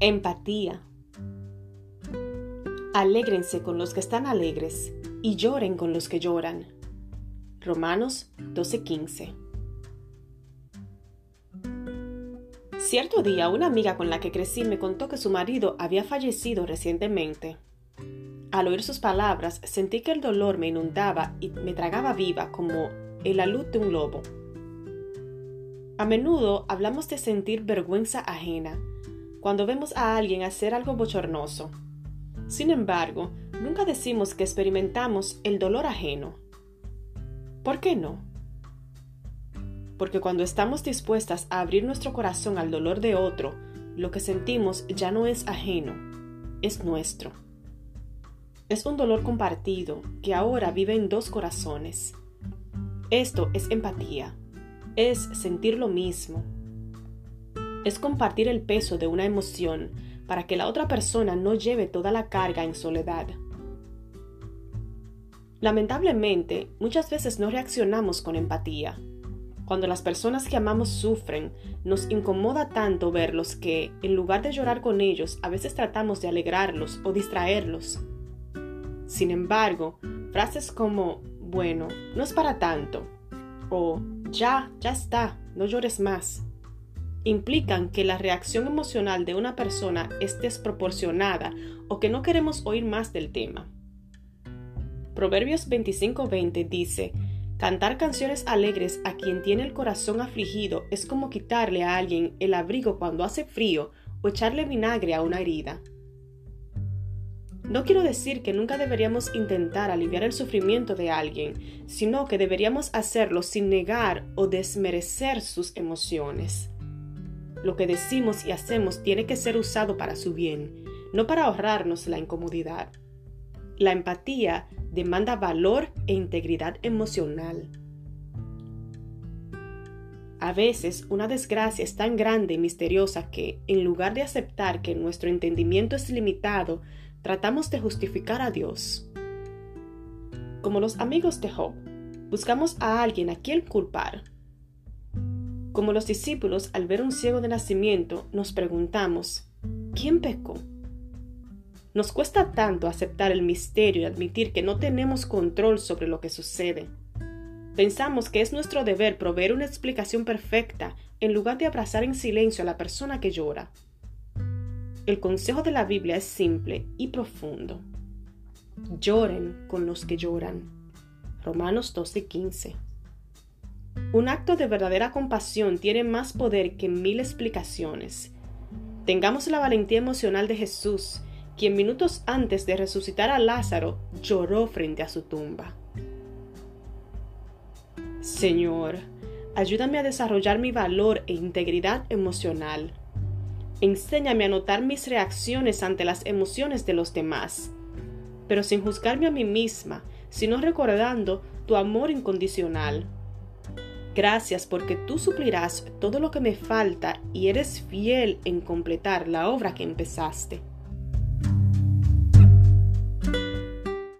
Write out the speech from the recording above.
Empatía. Alégrense con los que están alegres y lloren con los que lloran. Romanos 12:15. Cierto día una amiga con la que crecí me contó que su marido había fallecido recientemente. Al oír sus palabras sentí que el dolor me inundaba y me tragaba viva como el alud de un lobo. A menudo hablamos de sentir vergüenza ajena cuando vemos a alguien hacer algo bochornoso. Sin embargo, nunca decimos que experimentamos el dolor ajeno. ¿Por qué no? Porque cuando estamos dispuestas a abrir nuestro corazón al dolor de otro, lo que sentimos ya no es ajeno, es nuestro. Es un dolor compartido que ahora vive en dos corazones. Esto es empatía, es sentir lo mismo, es compartir el peso de una emoción para que la otra persona no lleve toda la carga en soledad. Lamentablemente, muchas veces no reaccionamos con empatía. Cuando las personas que amamos sufren, nos incomoda tanto verlos que, en lugar de llorar con ellos, a veces tratamos de alegrarlos o distraerlos. Sin embargo, frases como, bueno, no es para tanto, o ya, ya está, no llores más, implican que la reacción emocional de una persona es desproporcionada o que no queremos oír más del tema. Proverbios 25:20 dice, Cantar canciones alegres a quien tiene el corazón afligido es como quitarle a alguien el abrigo cuando hace frío o echarle vinagre a una herida. No quiero decir que nunca deberíamos intentar aliviar el sufrimiento de alguien, sino que deberíamos hacerlo sin negar o desmerecer sus emociones. Lo que decimos y hacemos tiene que ser usado para su bien, no para ahorrarnos la incomodidad. La empatía demanda valor e integridad emocional. A veces una desgracia es tan grande y misteriosa que, en lugar de aceptar que nuestro entendimiento es limitado, tratamos de justificar a Dios. Como los amigos de Job, buscamos a alguien a quien culpar, como los discípulos al ver un ciego de nacimiento, nos preguntamos, ¿quién pecó? Nos cuesta tanto aceptar el misterio y admitir que no tenemos control sobre lo que sucede. Pensamos que es nuestro deber proveer una explicación perfecta en lugar de abrazar en silencio a la persona que llora. El consejo de la Biblia es simple y profundo. Lloren con los que lloran. Romanos 12:15. Un acto de verdadera compasión tiene más poder que mil explicaciones. Tengamos la valentía emocional de Jesús, quien minutos antes de resucitar a Lázaro lloró frente a su tumba. Señor, ayúdame a desarrollar mi valor e integridad emocional. Enséñame a notar mis reacciones ante las emociones de los demás, pero sin juzgarme a mí misma, sino recordando tu amor incondicional. Gracias porque tú suplirás todo lo que me falta y eres fiel en completar la obra que empezaste.